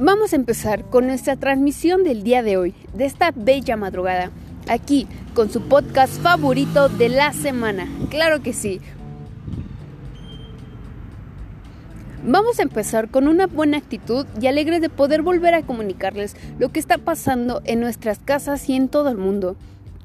Vamos a empezar con nuestra transmisión del día de hoy, de esta bella madrugada, aquí con su podcast favorito de la semana. Claro que sí. Vamos a empezar con una buena actitud y alegres de poder volver a comunicarles lo que está pasando en nuestras casas y en todo el mundo.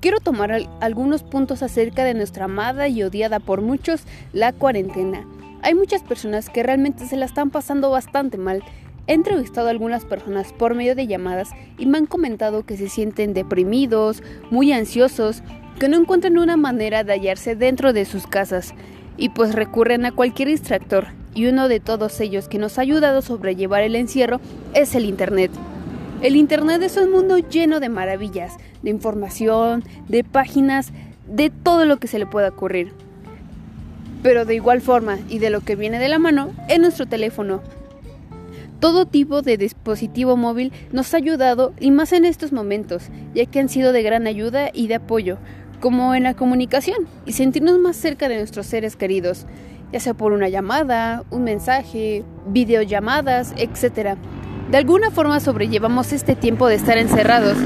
Quiero tomar algunos puntos acerca de nuestra amada y odiada por muchos la cuarentena. Hay muchas personas que realmente se la están pasando bastante mal He entrevistado a algunas personas por medio de llamadas y me han comentado que se sienten deprimidos, muy ansiosos, que no encuentran una manera de hallarse dentro de sus casas y pues recurren a cualquier distractor y uno de todos ellos que nos ha ayudado a sobrellevar el encierro es el Internet. El Internet es un mundo lleno de maravillas, de información, de páginas, de todo lo que se le pueda ocurrir. Pero de igual forma y de lo que viene de la mano es nuestro teléfono, todo tipo de dispositivo móvil nos ha ayudado y más en estos momentos, ya que han sido de gran ayuda y de apoyo, como en la comunicación y sentirnos más cerca de nuestros seres queridos, ya sea por una llamada, un mensaje, videollamadas, etc. De alguna forma sobrellevamos este tiempo de estar encerrados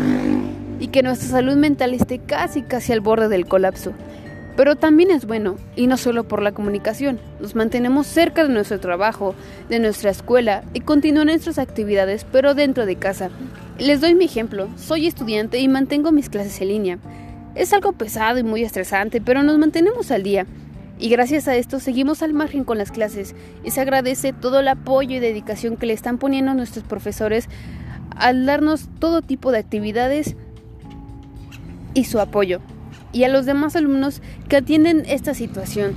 y que nuestra salud mental esté casi casi al borde del colapso. Pero también es bueno, y no solo por la comunicación, nos mantenemos cerca de nuestro trabajo, de nuestra escuela y continúan nuestras actividades, pero dentro de casa. Les doy mi ejemplo, soy estudiante y mantengo mis clases en línea. Es algo pesado y muy estresante, pero nos mantenemos al día. Y gracias a esto seguimos al margen con las clases y se agradece todo el apoyo y dedicación que le están poniendo nuestros profesores al darnos todo tipo de actividades y su apoyo y a los demás alumnos que atienden esta situación.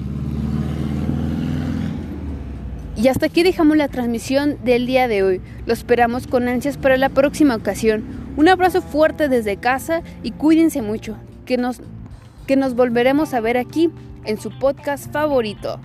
Y hasta aquí dejamos la transmisión del día de hoy. Lo esperamos con ansias para la próxima ocasión. Un abrazo fuerte desde casa y cuídense mucho, que nos, que nos volveremos a ver aquí en su podcast favorito.